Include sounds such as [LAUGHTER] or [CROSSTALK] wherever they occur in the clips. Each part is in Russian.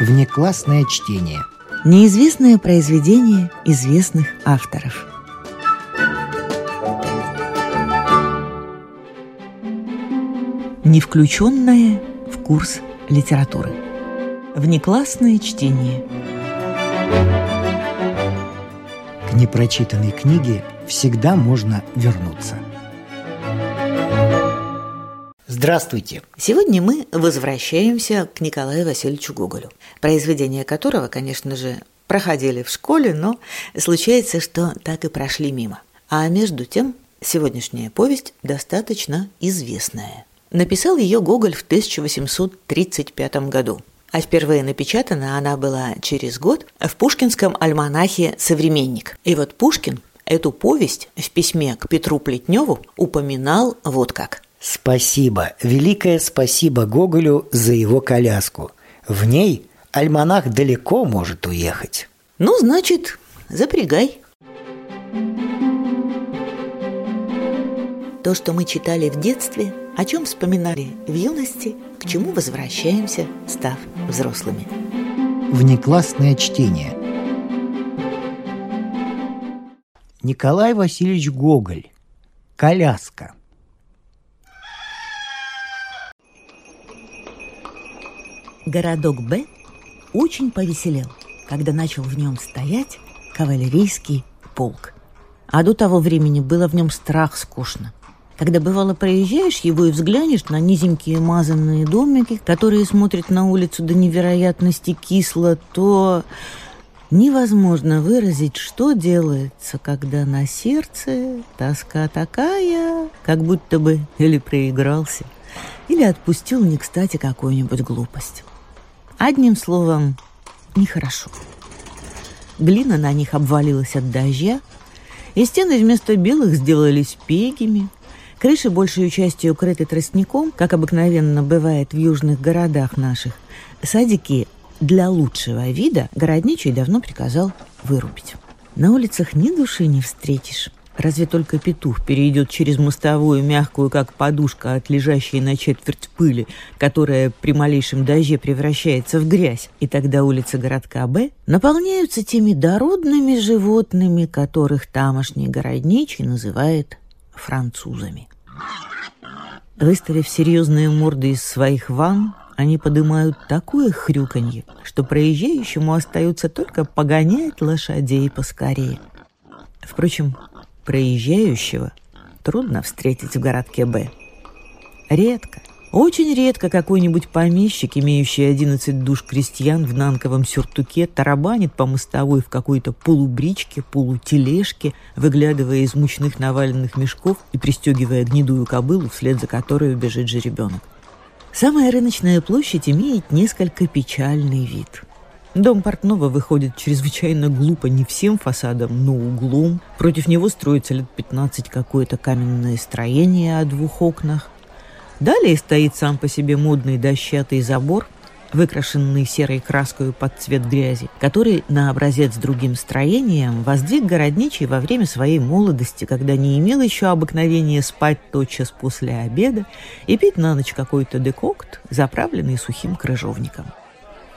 Внеклассное чтение. Неизвестное произведение известных авторов. Не включенное в курс литературы. Внеклассное чтение. К непрочитанной книге всегда можно вернуться. Здравствуйте! Сегодня мы возвращаемся к Николаю Васильевичу Гоголю, произведения которого, конечно же, проходили в школе, но случается, что так и прошли мимо. А между тем, сегодняшняя повесть достаточно известная. Написал ее Гоголь в 1835 году, а впервые напечатана она была через год в пушкинском альманахе «Современник». И вот Пушкин эту повесть в письме к Петру Плетневу упоминал вот как. Спасибо, великое спасибо Гоголю за его коляску. В ней альманах далеко может уехать. Ну, значит, запрягай. То, что мы читали в детстве, о чем вспоминали в юности, к чему возвращаемся, став взрослыми. Внеклассное чтение. Николай Васильевич Гоголь. Коляска. Городок Б очень повеселел, когда начал в нем стоять кавалерийский полк. А до того времени было в нем страх скучно. Когда бывало проезжаешь его и взглянешь на низенькие мазанные домики, которые смотрят на улицу до невероятности кисло, то невозможно выразить, что делается, когда на сердце тоска такая, как будто бы или проигрался, или отпустил не кстати какую-нибудь глупость. Одним словом, нехорошо. Глина на них обвалилась от дождя, и стены вместо белых сделались пегими, крыши большей частью укрыты тростником, как обыкновенно бывает в южных городах наших. Садики для лучшего вида городничий давно приказал вырубить. На улицах ни души не встретишь. Разве только петух перейдет через мостовую, мягкую, как подушка от лежащей на четверть пыли, которая при малейшем дожде превращается в грязь. И тогда улицы городка Б наполняются теми дородными животными, которых тамошний городничий называет французами. Выставив серьезные морды из своих ванн, они поднимают такое хрюканье, что проезжающему остается только погонять лошадей поскорее. Впрочем, проезжающего трудно встретить в городке Б. Редко, очень редко какой-нибудь помещик, имеющий 11 душ крестьян в нанковом сюртуке, тарабанит по мостовой в какой-то полубричке, полутележке, выглядывая из мучных наваленных мешков и пристегивая гнедую кобылу, вслед за которой бежит жеребенок. Самая рыночная площадь имеет несколько печальный вид – Дом портного выходит чрезвычайно глупо не всем фасадом, но углом. Против него строится лет 15 какое-то каменное строение о двух окнах. Далее стоит сам по себе модный дощатый забор, выкрашенный серой краской под цвет грязи, который на образец другим строением воздвиг городничий во время своей молодости, когда не имел еще обыкновения спать тотчас после обеда и пить на ночь какой-то декокт, заправленный сухим крыжовником.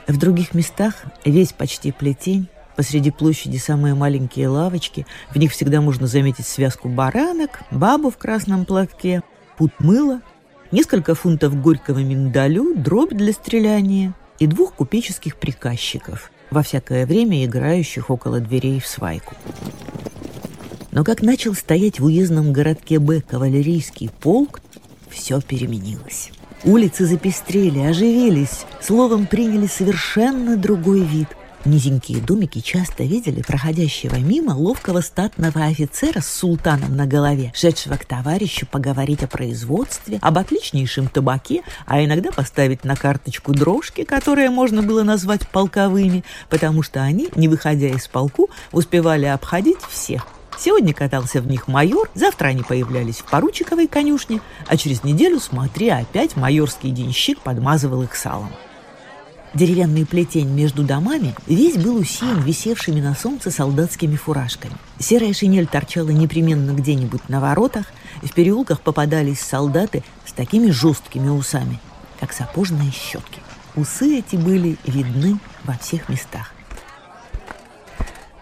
В других местах весь почти плетень, посреди площади самые маленькие лавочки, в них всегда можно заметить связку баранок, бабу в красном платке, пут мыла, несколько фунтов горького миндалю, дробь для стреляния и двух купеческих приказчиков, во всякое время играющих около дверей в свайку. Но как начал стоять в уездном городке Б кавалерийский полк, все переменилось. Улицы запестрели, оживились, словом, приняли совершенно другой вид. Низенькие домики часто видели проходящего мимо ловкого статного офицера с султаном на голове, шедшего к товарищу поговорить о производстве, об отличнейшем табаке, а иногда поставить на карточку дрожки, которые можно было назвать полковыми, потому что они, не выходя из полку, успевали обходить всех Сегодня катался в них майор, завтра они появлялись в поручиковой конюшне, а через неделю, смотри, опять майорский денщик подмазывал их салом. Деревянный плетень между домами весь был усеян висевшими на солнце солдатскими фуражками. Серая шинель торчала непременно где-нибудь на воротах, в переулках попадались солдаты с такими жесткими усами, как сапожные щетки. усы эти были видны во всех местах.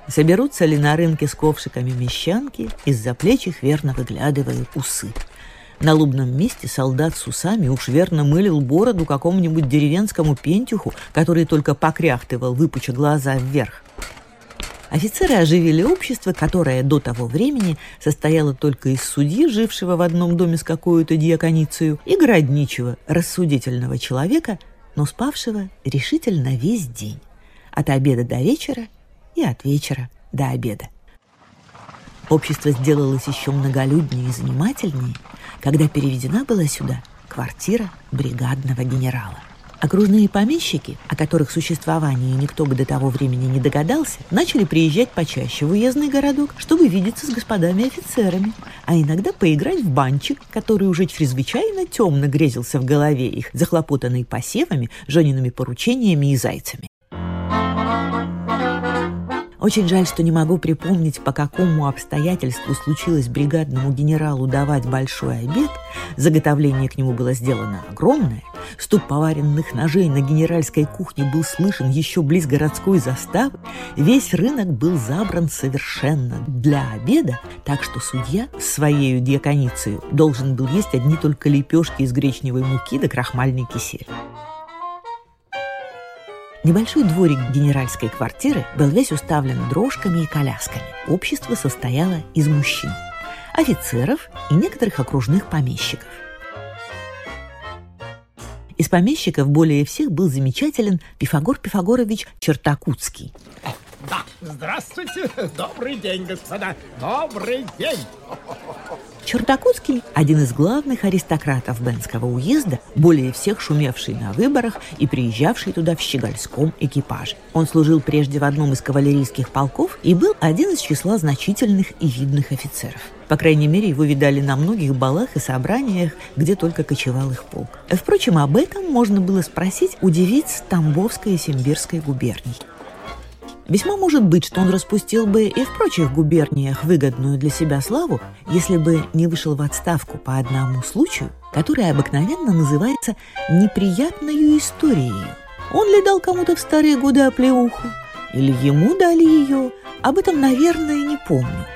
Соберутся ли на рынке с ковшиками мещанки, из-за плеч их верно выглядывают усы. На лубном месте солдат с усами уж верно мылил бороду какому-нибудь деревенскому пентюху, который только покряхтывал, выпуча глаза вверх. Офицеры оживили общество, которое до того времени состояло только из судьи, жившего в одном доме с какой-то диаконицею, и городничего, рассудительного человека, но спавшего решительно весь день, от обеда до вечера и от вечера до обеда. Общество сделалось еще многолюднее и занимательнее, когда переведена была сюда квартира бригадного генерала. Окружные помещики, о которых существовании никто бы до того времени не догадался, начали приезжать почаще в уездный городок, чтобы видеться с господами офицерами, а иногда поиграть в банчик, который уже чрезвычайно темно грезился в голове их, захлопотанный посевами, жениными поручениями и зайцами. Очень жаль, что не могу припомнить, по какому обстоятельству случилось бригадному генералу давать большой обед. Заготовление к нему было сделано огромное. Стук поваренных ножей на генеральской кухне был слышен еще близ городской заставы. Весь рынок был забран совершенно для обеда, так что судья с своей диаконицей должен был есть одни только лепешки из гречневой муки да крахмальный кисель. Небольшой дворик генеральской квартиры был весь уставлен дрожками и колясками. Общество состояло из мужчин, офицеров и некоторых окружных помещиков. Из помещиков более всех был замечателен Пифагор Пифагорович Чертакутский. Да, здравствуйте, добрый день, господа, добрый день. Чертакутский – один из главных аристократов Бенского уезда, более всех шумевший на выборах и приезжавший туда в щегольском экипаже. Он служил прежде в одном из кавалерийских полков и был один из числа значительных и видных офицеров. По крайней мере, его видали на многих балах и собраниях, где только кочевал их полк. Впрочем, об этом можно было спросить у девиц Тамбовской и Симбирской губерний. Весьма может быть, что он распустил бы и в прочих губерниях выгодную для себя славу, если бы не вышел в отставку по одному случаю, который обыкновенно называется «неприятной историей». Он ли дал кому-то в старые годы оплеуху? Или ему дали ее? Об этом, наверное, не помню.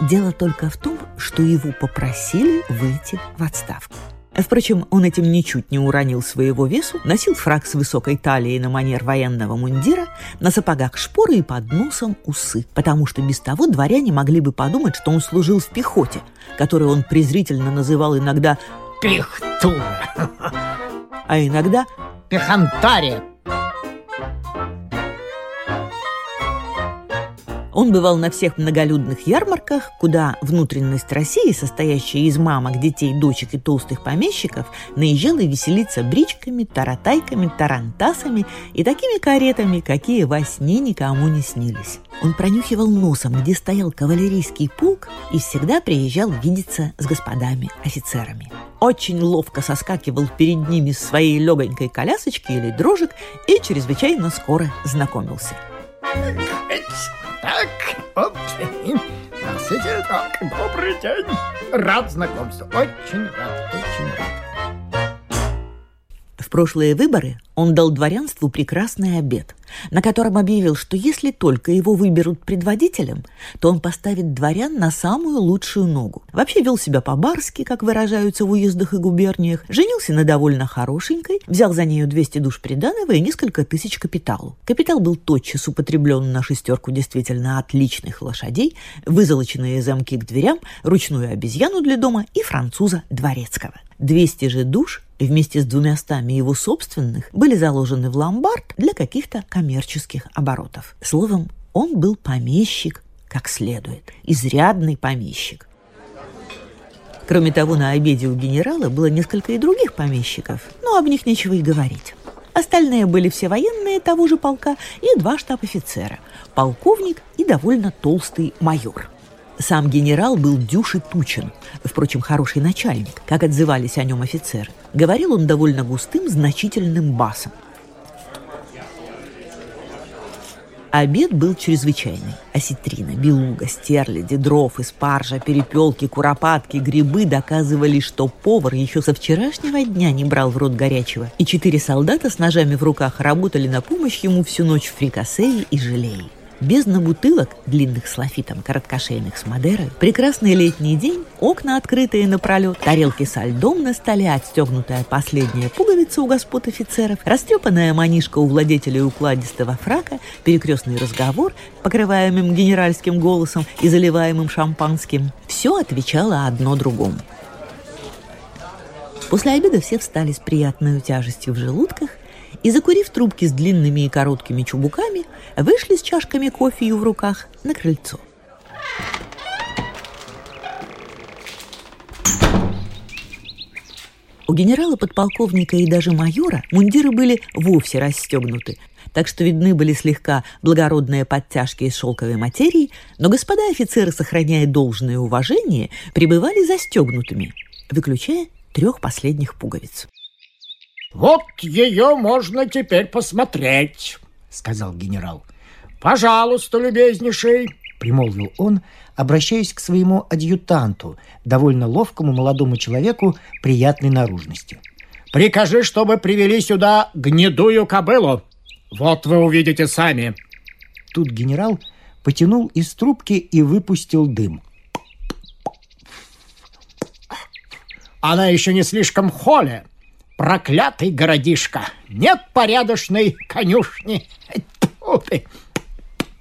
Дело только в том, что его попросили выйти в отставку. Впрочем, он этим ничуть не уронил своего весу, носил фраг с высокой талией на манер военного мундира, на сапогах шпоры и под носом усы, потому что без того дворяне могли бы подумать, что он служил в пехоте, которую он презрительно называл иногда «Пехтун», [LAUGHS] а иногда «Пехантария», Он бывал на всех многолюдных ярмарках, куда внутренность России, состоящая из мамок, детей, дочек и толстых помещиков, наезжала веселиться бричками, таратайками, тарантасами и такими каретами, какие во сне никому не снились. Он пронюхивал носом, где стоял кавалерийский полк, и всегда приезжал видеться с господами офицерами. Очень ловко соскакивал перед ними с своей легонькой колясочки или дрожек и чрезвычайно скоро знакомился. Так, вот, носитель, так, добрый день. Рад знакомству, очень рад, очень рад. В прошлые выборы он дал дворянству прекрасный обед – на котором объявил, что если только его выберут предводителем, то он поставит дворян на самую лучшую ногу. Вообще вел себя по-барски, как выражаются в уездах и губерниях, женился на довольно хорошенькой, взял за нею 200 душ приданого и несколько тысяч капиталу. Капитал был тотчас употреблен на шестерку действительно отличных лошадей, вызолоченные замки к дверям, ручную обезьяну для дома и француза дворецкого. 200 же душ вместе с двумястами его собственных были заложены в ломбард для каких-то коммерческих оборотов. Словом, он был помещик как следует, изрядный помещик. Кроме того, на обеде у генерала было несколько и других помещиков, но об них нечего и говорить. Остальные были все военные того же полка и два штаб-офицера, полковник и довольно толстый майор – сам генерал был дюж и тучен, впрочем, хороший начальник, как отзывались о нем офицеры. Говорил он довольно густым, значительным басом. Обед был чрезвычайный. Осетрина, белуга, стерляди, дров, испаржа, перепелки, куропатки, грибы доказывали, что повар еще со вчерашнего дня не брал в рот горячего. И четыре солдата с ножами в руках работали на помощь ему всю ночь в фрикасе и желеи. Бездна бутылок, длинных с лафитом, короткошейных с Мадерой, прекрасный летний день, окна открытые напролет, тарелки со льдом на столе, отстегнутая последняя пуговица у господ офицеров, растрепанная манишка у владетеля укладистого фрака, перекрестный разговор, покрываемым генеральским голосом и заливаемым шампанским. Все отвечало одно другому. После обеда все встали с приятной тяжестью в желудках и, закурив трубки с длинными и короткими чубуками, вышли с чашками кофе в руках на крыльцо. У генерала-подполковника и даже майора мундиры были вовсе расстегнуты, так что видны были слегка благородные подтяжки из шелковой материи, но господа офицеры, сохраняя должное уважение, пребывали застегнутыми, выключая трех последних пуговиц. Вот ее можно теперь посмотреть, сказал генерал. Пожалуйста, любезнейший, примолвил он, обращаясь к своему адъютанту, довольно ловкому молодому человеку приятной наружности. Прикажи, чтобы привели сюда гнедую кобылу. Вот вы увидите сами. Тут генерал потянул из трубки и выпустил дым. Она еще не слишком холе, Проклятый городишко! Нет порядочной конюшни!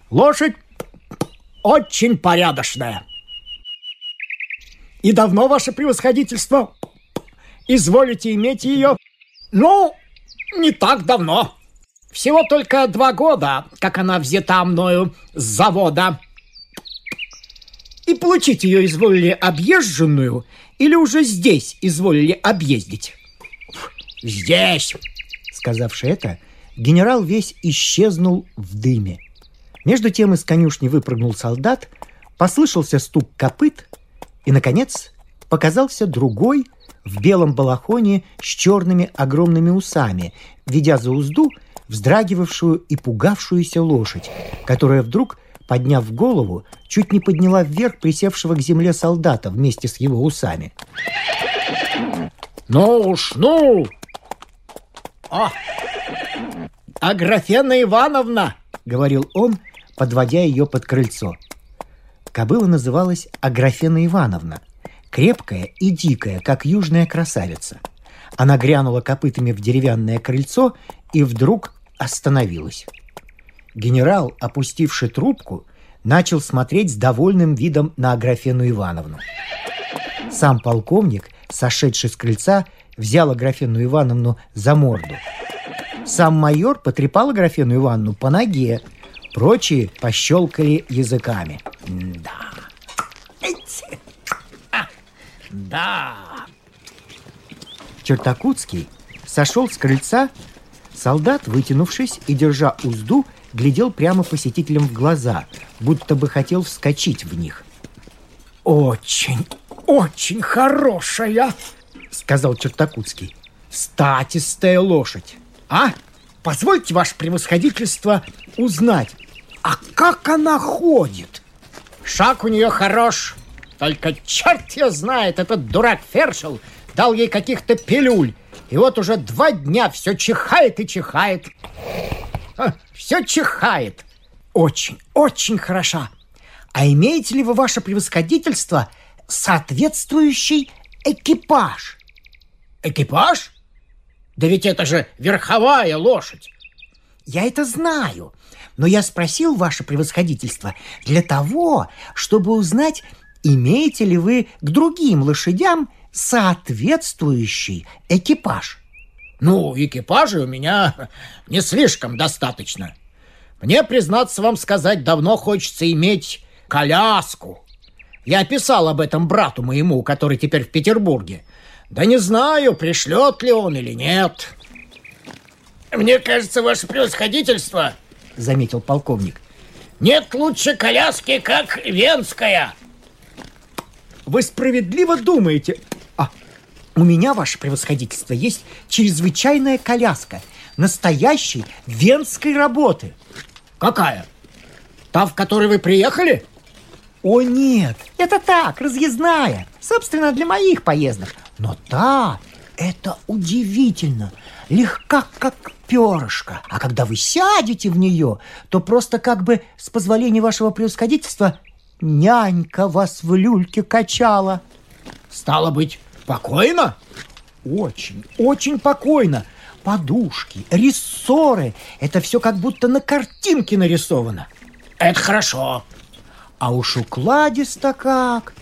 Лошадь очень порядочная. И давно, ваше превосходительство, изволите иметь ее? Ну, не так давно. Всего только два года, как она взята мною с завода. И получить ее изволили объезженную или уже здесь изволили объездить? «Здесь!» Сказавши это, генерал весь исчезнул в дыме. Между тем из конюшни выпрыгнул солдат, послышался стук копыт, и, наконец, показался другой в белом балахоне с черными огромными усами, ведя за узду вздрагивавшую и пугавшуюся лошадь, которая вдруг, подняв голову, чуть не подняла вверх присевшего к земле солдата вместе с его усами. «Ну уж, ну!» «О, Аграфена Ивановна!» — говорил он, подводя ее под крыльцо. Кобыла называлась Аграфена Ивановна, крепкая и дикая, как южная красавица. Она грянула копытами в деревянное крыльцо и вдруг остановилась. Генерал, опустивший трубку, начал смотреть с довольным видом на Аграфену Ивановну. Сам полковник, сошедший с крыльца, взял Аграфену Ивановну за морду. Сам майор потрепал Аграфену Ивановну по ноге. Прочие пощелкали языками. Да. Да. Чертакутский сошел с крыльца. Солдат, вытянувшись и держа узду, глядел прямо посетителям в глаза, будто бы хотел вскочить в них. «Очень, очень хорошая!» Сказал Чертакутский. Статистая лошадь. А? Позвольте, ваше превосходительство, узнать, а как она ходит? Шаг у нее хорош. Только черт ее знает, этот дурак Фершел дал ей каких-то пилюль. И вот уже два дня все чихает и чихает. все чихает. Очень, очень хороша. А имеете ли вы, ваше превосходительство, соответствующий экипаж? Экипаж? Да ведь это же верховая лошадь. Я это знаю, но я спросил ваше превосходительство для того, чтобы узнать, имеете ли вы к другим лошадям соответствующий экипаж. Ну, экипажей у меня [LAUGHS] не слишком достаточно. Мне, признаться вам сказать, давно хочется иметь коляску. Я писал об этом брату моему, который теперь в Петербурге. Да не знаю, пришлет ли он или нет. Мне кажется, ваше превосходительство, заметил полковник. Нет лучше коляски, как венская. Вы справедливо думаете. А, у меня, ваше превосходительство, есть чрезвычайная коляска настоящей венской работы. Какая? Та, в которой вы приехали? О нет, это так, разъездная. Собственно, для моих поездок. Но та, это удивительно. Легка, как перышко. А когда вы сядете в нее, то просто как бы, с позволения вашего превосходительства, нянька вас в люльке качала. Стало быть, покойно? Очень, очень покойно. Подушки, рессоры – это все как будто на картинке нарисовано. Это хорошо. А уж укладисто как.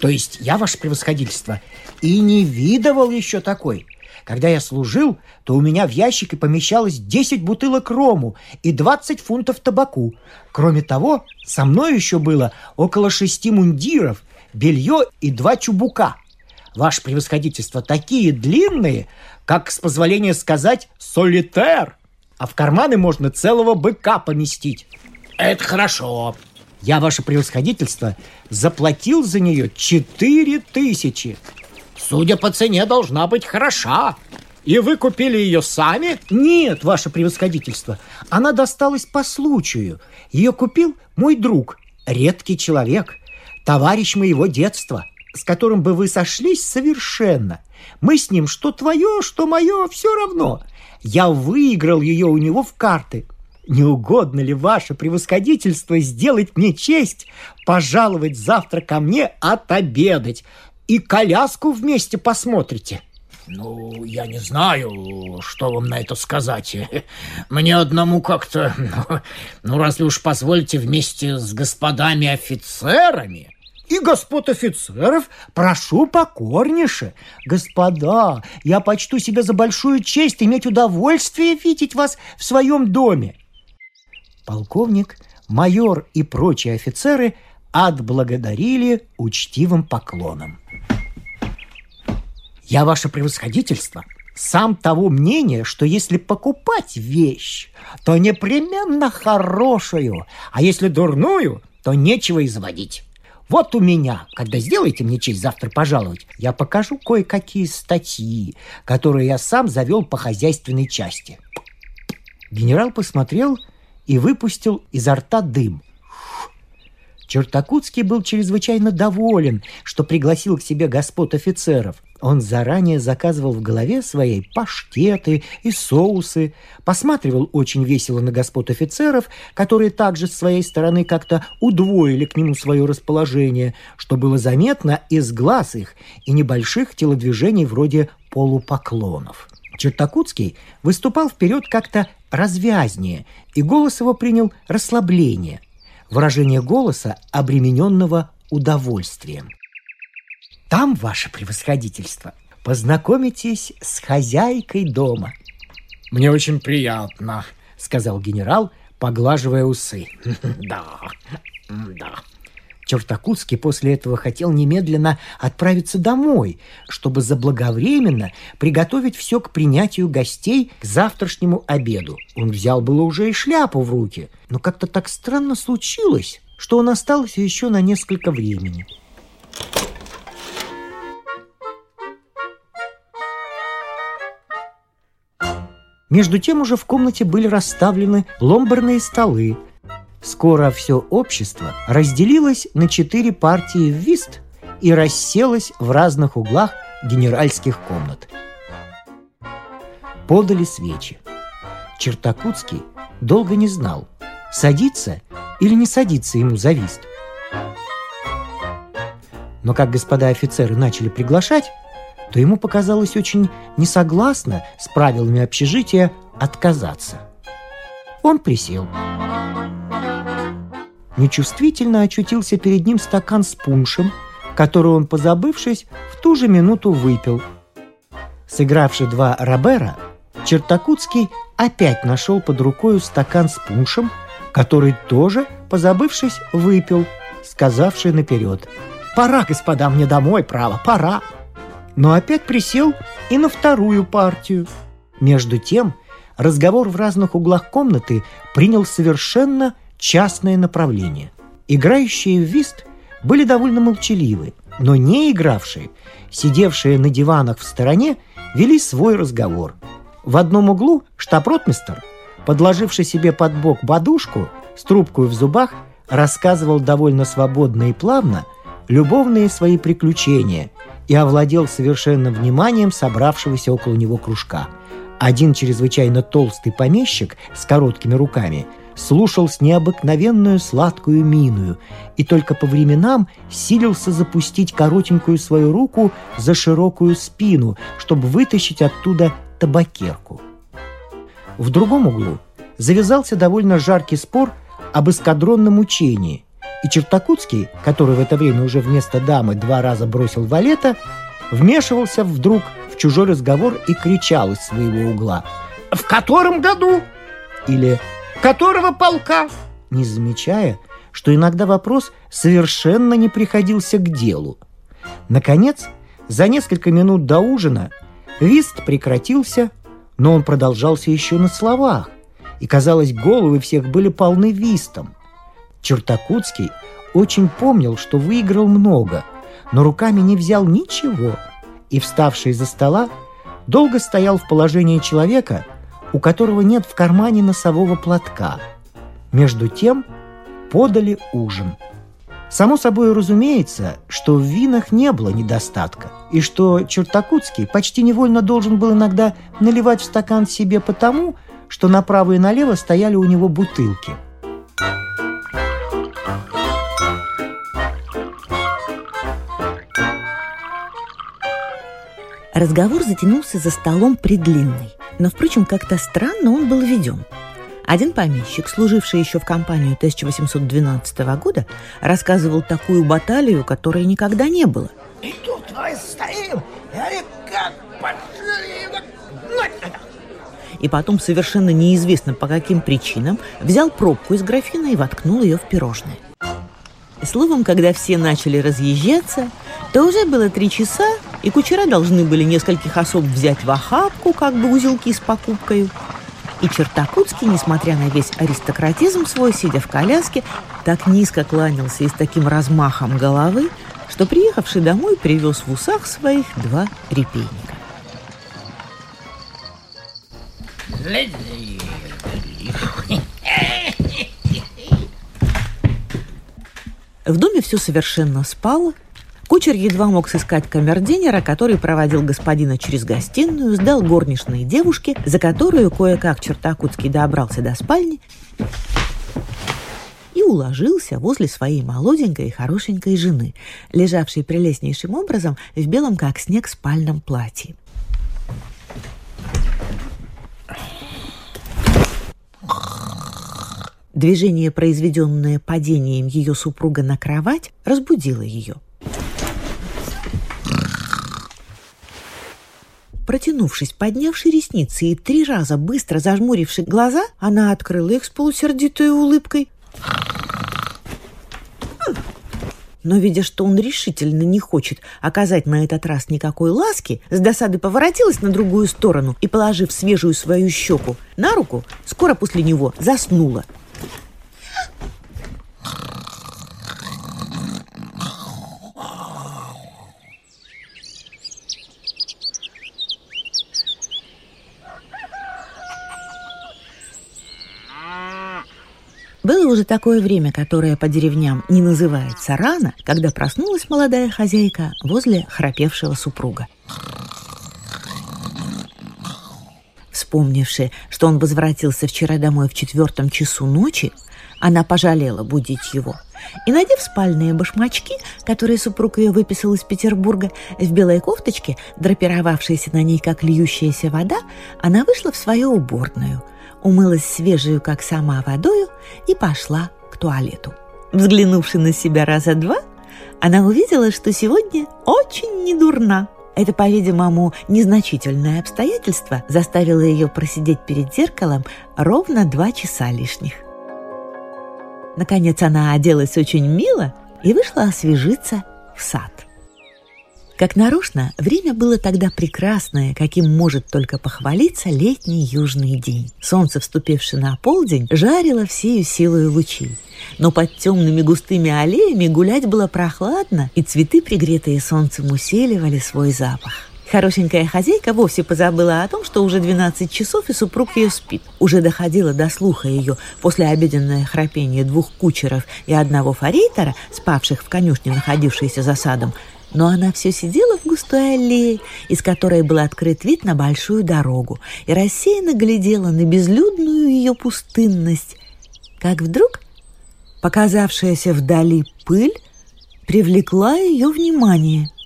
То есть я, ваше превосходительство, и не видывал еще такой. Когда я служил, то у меня в ящике помещалось 10 бутылок рому и 20 фунтов табаку. Кроме того, со мной еще было около шести мундиров, белье и два чубука. Ваше превосходительство, такие длинные, как, с позволения сказать, солитер. А в карманы можно целого быка поместить. Это хорошо. Я, ваше превосходительство, заплатил за нее четыре тысячи. Судя по цене, должна быть хороша. И вы купили ее сами? Нет, ваше превосходительство. Она досталась по случаю. Ее купил мой друг, редкий человек, товарищ моего детства, с которым бы вы сошлись совершенно. Мы с ним что твое, что мое, все равно. Я выиграл ее у него в карты. Не угодно ли ваше превосходительство сделать мне честь пожаловать завтра ко мне отобедать и коляску вместе посмотрите?» Ну, я не знаю, что вам на это сказать. Мне одному как-то... Ну, ну разве уж позволите вместе с господами офицерами? И господ офицеров прошу покорнейше. Господа, я почту себе за большую честь иметь удовольствие видеть вас в своем доме. Полковник, майор и прочие офицеры отблагодарили учтивым поклоном. Я, ваше превосходительство, сам того мнения, что если покупать вещь, то непременно хорошую, а если дурную, то нечего изводить. Вот у меня, когда сделаете мне честь завтра пожаловать, я покажу кое-какие статьи, которые я сам завел по хозяйственной части. Генерал посмотрел и выпустил изо рта дым. Чертакутский был чрезвычайно доволен, что пригласил к себе господ офицеров. Он заранее заказывал в голове своей паштеты и соусы, посматривал очень весело на господ офицеров, которые также с своей стороны как-то удвоили к нему свое расположение, что было заметно из глаз их и небольших телодвижений вроде полупоклонов. Чертакутский выступал вперед как-то развязнее, и голос его принял расслабление – выражение голоса, обремененного удовольствием. Там, ваше превосходительство, познакомитесь с хозяйкой дома. Мне очень приятно, сказал генерал, поглаживая усы. [LAUGHS] Да, да. Чертакутский после этого хотел немедленно отправиться домой, чтобы заблаговременно приготовить все к принятию гостей к завтрашнему обеду. Он взял было уже и шляпу в руки, но как-то так странно случилось, что он остался еще на несколько времени. Между тем уже в комнате были расставлены ломбарные столы, Скоро все общество разделилось на четыре партии в вист и расселось в разных углах генеральских комнат. Подали свечи. Чертакутский долго не знал, садиться или не садиться ему за вист. Но как господа офицеры начали приглашать, то ему показалось очень несогласно с правилами общежития отказаться. Он присел нечувствительно очутился перед ним стакан с пуншем, который он, позабывшись, в ту же минуту выпил. Сыгравший два Робера, Чертакутский опять нашел под рукой стакан с пуншем, который тоже, позабывшись, выпил, сказавший наперед «Пора, господа, мне домой, право, пора!» Но опять присел и на вторую партию. Между тем, разговор в разных углах комнаты принял совершенно частное направление. Играющие в вист были довольно молчаливы, но не игравшие, сидевшие на диванах в стороне, вели свой разговор. В одном углу штаб-ротмистер, подложивший себе под бок подушку с трубкой в зубах, рассказывал довольно свободно и плавно любовные свои приключения и овладел совершенным вниманием собравшегося около него кружка. Один чрезвычайно толстый помещик с короткими руками слушал с необыкновенную сладкую миную и только по временам силился запустить коротенькую свою руку за широкую спину, чтобы вытащить оттуда табакерку. В другом углу завязался довольно жаркий спор об эскадронном учении, и Чертакутский, который в это время уже вместо дамы два раза бросил валета, вмешивался вдруг в чужой разговор и кричал из своего угла «В котором году?» или «Которого полка?» не замечая, что иногда вопрос совершенно не приходился к делу. Наконец, за несколько минут до ужина вист прекратился, но он продолжался еще на словах, и, казалось, головы всех были полны вистом. Чертакутский очень помнил, что выиграл много, но руками не взял ничего, и, вставший из-за стола, долго стоял в положении человека, у которого нет в кармане носового платка. Между тем подали ужин. Само собой разумеется, что в винах не было недостатка, и что Чертакутский почти невольно должен был иногда наливать в стакан себе потому, что направо и налево стояли у него бутылки. Разговор затянулся за столом предлинный, но, впрочем, как-то странно он был веден. Один помещик, служивший еще в компанию 1812 года, рассказывал такую баталию, которой никогда не было. И тут мы стоим, и как пошли, и потом совершенно неизвестно по каким причинам взял пробку из графина и воткнул ее в пирожное. Словом, когда все начали разъезжаться, то уже было три часа, и кучера должны были нескольких особ взять в охапку, как бы узелки с покупкой. И Чертакутский, несмотря на весь аристократизм свой, сидя в коляске, так низко кланялся и с таким размахом головы, что приехавший домой привез в усах своих два репейника. В доме все совершенно спало. Кучер едва мог сыскать камердинера, который проводил господина через гостиную, сдал горничной девушке, за которую кое-как Чертакутский добрался до спальни и уложился возле своей молоденькой и хорошенькой жены, лежавшей прелестнейшим образом в белом как снег спальном платье. Движение, произведенное падением ее супруга на кровать, разбудило ее. Протянувшись, поднявши ресницы и три раза быстро зажмуривши глаза, она открыла их с полусердитой улыбкой. Но, видя, что он решительно не хочет оказать на этот раз никакой ласки, с досады поворотилась на другую сторону и, положив свежую свою щеку на руку, скоро после него заснула, Было уже такое время, которое по деревням не называется рано, когда проснулась молодая хозяйка возле храпевшего супруга. Вспомнивши, что он возвратился вчера домой в четвертом часу ночи, она пожалела будить его. И, надев спальные башмачки, которые супруг ее выписал из Петербурга, в белой кофточке, драпировавшейся на ней, как льющаяся вода, она вышла в свою уборную – умылась свежую, как сама, водою и пошла к туалету. Взглянувши на себя раза два, она увидела, что сегодня очень недурна. Это, по-видимому, незначительное обстоятельство заставило ее просидеть перед зеркалом ровно два часа лишних. Наконец она оделась очень мило и вышла освежиться в сад. Как нарочно, время было тогда прекрасное, каким может только похвалиться летний южный день. Солнце, вступившее на полдень, жарило всею силой лучей. Но под темными густыми аллеями гулять было прохладно, и цветы, пригретые солнцем, усиливали свой запах. Хорошенькая хозяйка вовсе позабыла о том, что уже 12 часов и супруг ее спит. Уже доходило до слуха ее после обеденное храпение двух кучеров и одного форейтера, спавших в конюшне, находившейся за садом, но она все сидела в густой аллее, из которой был открыт вид на большую дорогу, и рассеянно глядела на безлюдную ее пустынность, как вдруг показавшаяся вдали пыль привлекла ее внимание –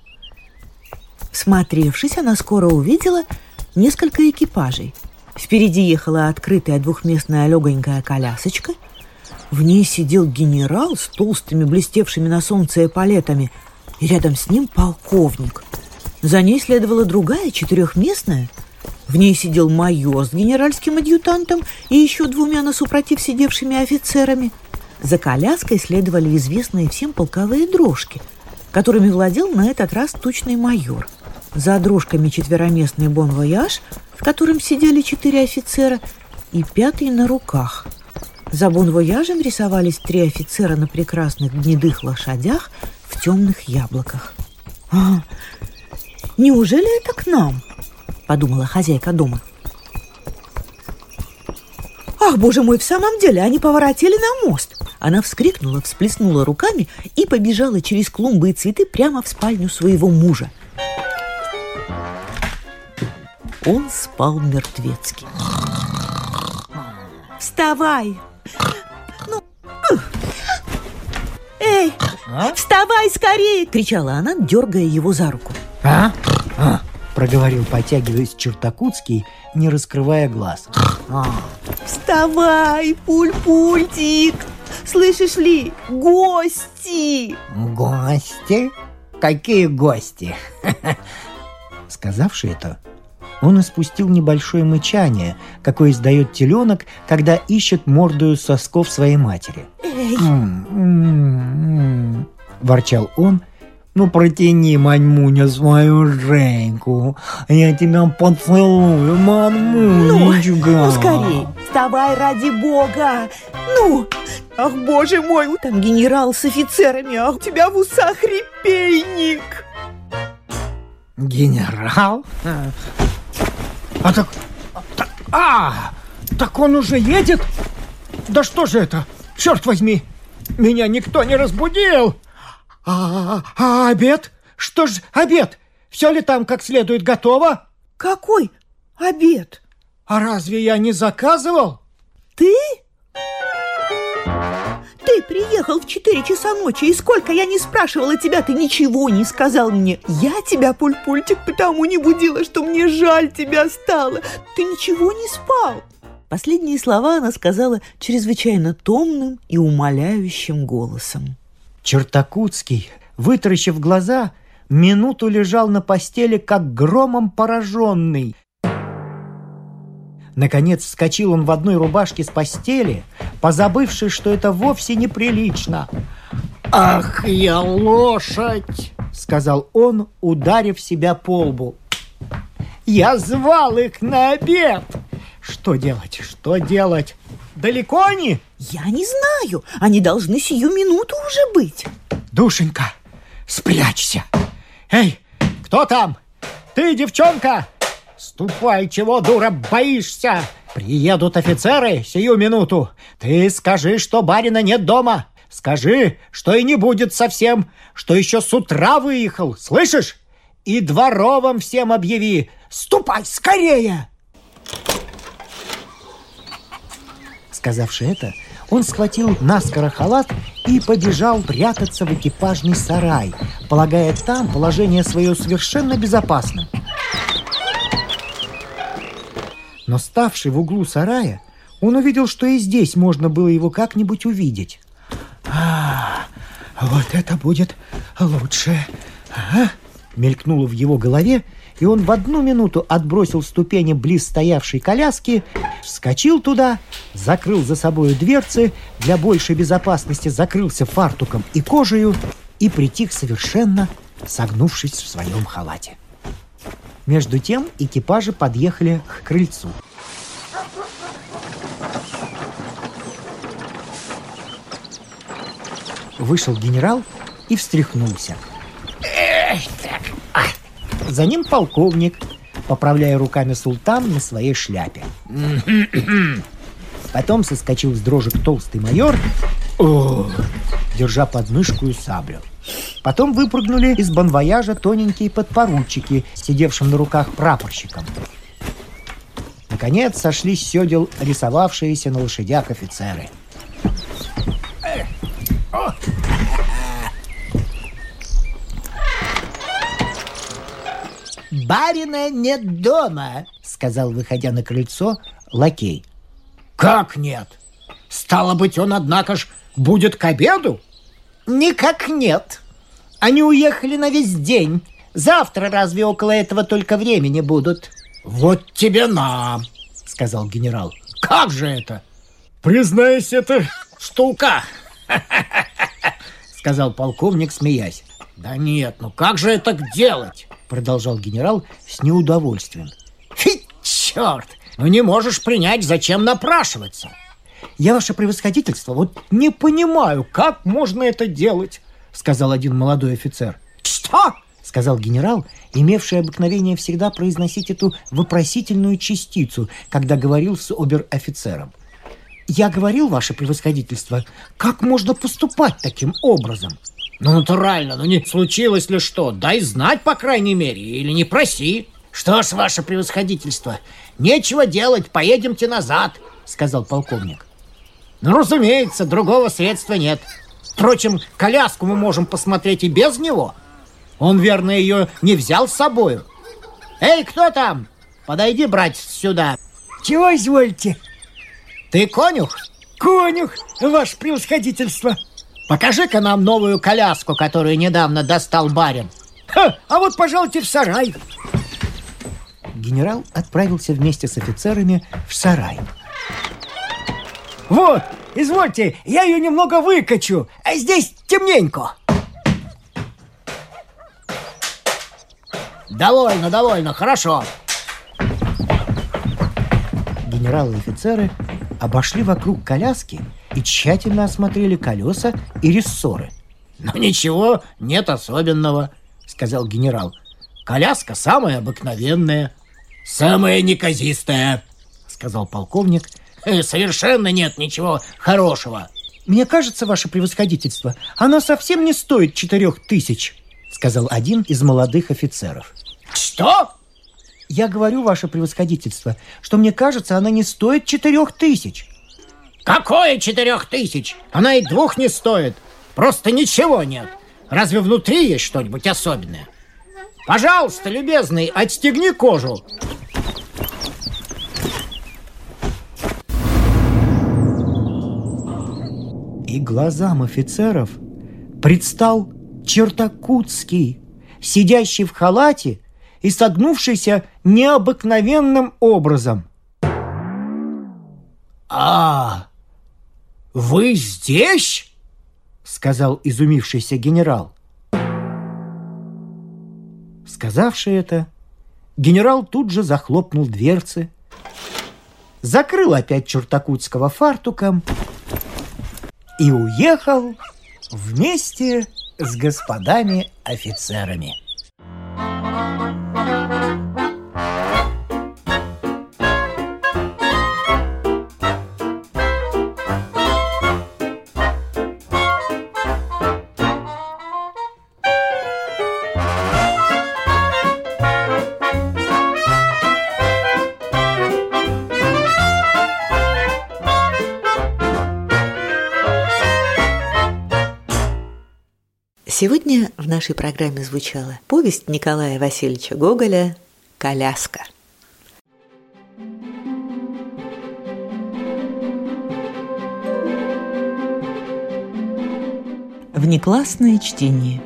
Всмотревшись, она скоро увидела несколько экипажей. Впереди ехала открытая двухместная легонькая колясочка. В ней сидел генерал с толстыми блестевшими на солнце эполетами, и рядом с ним полковник. За ней следовала другая, четырехместная. В ней сидел майор с генеральским адъютантом и еще двумя на супротив сидевшими офицерами. За коляской следовали известные всем полковые дрожки, которыми владел на этот раз тучный майор – за дрожками четвероместный бон-вояж, в котором сидели четыре офицера, и пятый на руках. За бон-вояжем рисовались три офицера на прекрасных гнедых лошадях в темных яблоках. «А, неужели это к нам?» – подумала хозяйка дома. «Ах, боже мой, в самом деле, они поворотили на мост!» Она вскрикнула, всплеснула руками и побежала через клумбы и цветы прямо в спальню своего мужа – он спал мертвецки. Вставай! Ну, эй, а? вставай скорее! кричала она, дергая его за руку. А? а? проговорил, потягиваясь Чертакутский, не раскрывая глаз. А. Вставай, пуль-пультик! Слышишь ли, гости! Гости? Какие гости? Сказавши это, он испустил небольшое мычание, какое издает теленок, когда ищет мордую сосков своей матери. Ворчал он, ну протяни, маньмуня, свою Женьку. Я тебя поцелую, мамунечка. Ну, ну скорей, вставай ради бога. Ну, ах, боже мой, там генерал с офицерами, ах, у тебя в усах репейник. Генерал? А так, так... А! Так он уже едет? Да что же это? Черт возьми! Меня никто не разбудил! А, а обед? Что ж обед? Все ли там как следует готово? Какой обед? А разве я не заказывал? Ты? Приехал в 4 часа ночи, и сколько я не спрашивала тебя, ты ничего не сказал мне. Я тебя, пульпультик, потому не будила, что мне жаль тебя стало. Ты ничего не спал. Последние слова она сказала чрезвычайно томным и умоляющим голосом. Чертакутский, вытаращив глаза, минуту лежал на постели, как громом пораженный – Наконец вскочил он в одной рубашке с постели, позабывший, что это вовсе неприлично. «Ах, я лошадь!» — сказал он, ударив себя по лбу. «Я звал их на обед!» «Что делать? Что делать? Далеко они?» «Я не знаю. Они должны сию минуту уже быть». «Душенька, спрячься! Эй, кто там? Ты, девчонка!» Ступай, чего, дура, боишься? Приедут офицеры сию минуту. Ты скажи, что барина нет дома. Скажи, что и не будет совсем, что еще с утра выехал, слышишь? И дворовым всем объяви. Ступай скорее!» Сказавши это, он схватил наскоро халат и побежал прятаться в экипажный сарай, полагая там положение свое совершенно безопасным. Но ставший в углу сарая, он увидел, что и здесь можно было его как-нибудь увидеть. «А, вот это будет лучше!» а? Мелькнуло в его голове, и он в одну минуту отбросил ступени близ стоявшей коляски, вскочил туда, закрыл за собой дверцы, для большей безопасности закрылся фартуком и кожею и притих совершенно, согнувшись в своем халате. Между тем экипажи подъехали к крыльцу. Вышел генерал и встряхнулся. За ним полковник, поправляя руками султан на своей шляпе. Потом соскочил с дрожек толстый майор, держа под мышку и саблю. Потом выпрыгнули из банвояжа тоненькие подпоручики, сидевшим на руках прапорщиком. Наконец сошли с седел рисовавшиеся на лошадях офицеры. «Барина нет дома», — сказал, выходя на крыльцо, лакей. Как нет? Стало быть, он, однако ж, будет к обеду? Никак нет. Они уехали на весь день. Завтра разве около этого только времени будут? Вот тебе на, сказал генерал. Как же это? Признаюсь, это штука, [LAUGHS] сказал полковник, смеясь. Да нет, ну как же это делать? Продолжал генерал с неудовольствием. Фи, черт! Ну не можешь принять, зачем напрашиваться? Я, ваше превосходительство, вот не понимаю, как можно это делать, сказал один молодой офицер. Что? сказал генерал, имевший обыкновение всегда произносить эту вопросительную частицу, когда говорил с обер-офицером. «Я говорил, ваше превосходительство, как можно поступать таким образом?» «Ну, натурально, ну не случилось ли что? Дай знать, по крайней мере, или не проси». «Что ж, ваше превосходительство, нечего делать, поедемте назад», — сказал полковник. «Ну, разумеется, другого средства нет. Впрочем, коляску мы можем посмотреть и без него. Он, верно, ее не взял с собою. Эй, кто там? Подойди, братец, сюда. Чего извольте? Ты конюх? Конюх, ваше превосходительство. Покажи-ка нам новую коляску, которую недавно достал барин. Ха, а вот, пожалуйте, в сарай. Генерал отправился вместе с офицерами в сарай. Вот, извольте, я ее немного выкачу, а здесь темненько. Довольно, довольно, хорошо. Генералы и офицеры обошли вокруг коляски и тщательно осмотрели колеса и рессоры. «Ну ничего, нет особенного», — сказал генерал. «Коляска самая обыкновенная». «Самая неказистая», — сказал полковник. «Э, «Совершенно нет ничего хорошего». «Мне кажется, ваше превосходительство, она совсем не стоит четырех тысяч», — сказал один из молодых офицеров. Что? Я говорю, ваше превосходительство, что мне кажется, она не стоит четырех тысяч. Какое четырех тысяч? Она и двух не стоит. Просто ничего нет. Разве внутри есть что-нибудь особенное? Пожалуйста, любезный, отстегни кожу. И глазам офицеров предстал Чертакутский, сидящий в халате и согнувшийся необыкновенным образом. «А, вы здесь?» — сказал изумившийся генерал. Сказавший это, генерал тут же захлопнул дверцы, закрыл опять Чертакутского фартуком и уехал вместе с господами офицерами. Сегодня в нашей программе звучала повесть Николая Васильевича Гоголя «Коляска». Внеклассное чтение.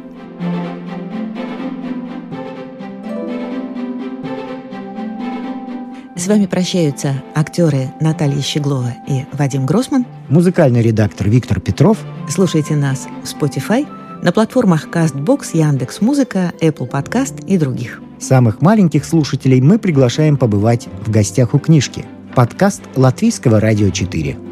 С вами прощаются актеры Наталья Щеглова и Вадим Гросман. Музыкальный редактор Виктор Петров. Слушайте нас в Spotify, на платформах CastBox, Яндекс.Музыка, Apple Podcast и других. Самых маленьких слушателей мы приглашаем побывать в гостях у книжки. Подкаст Латвийского радио 4.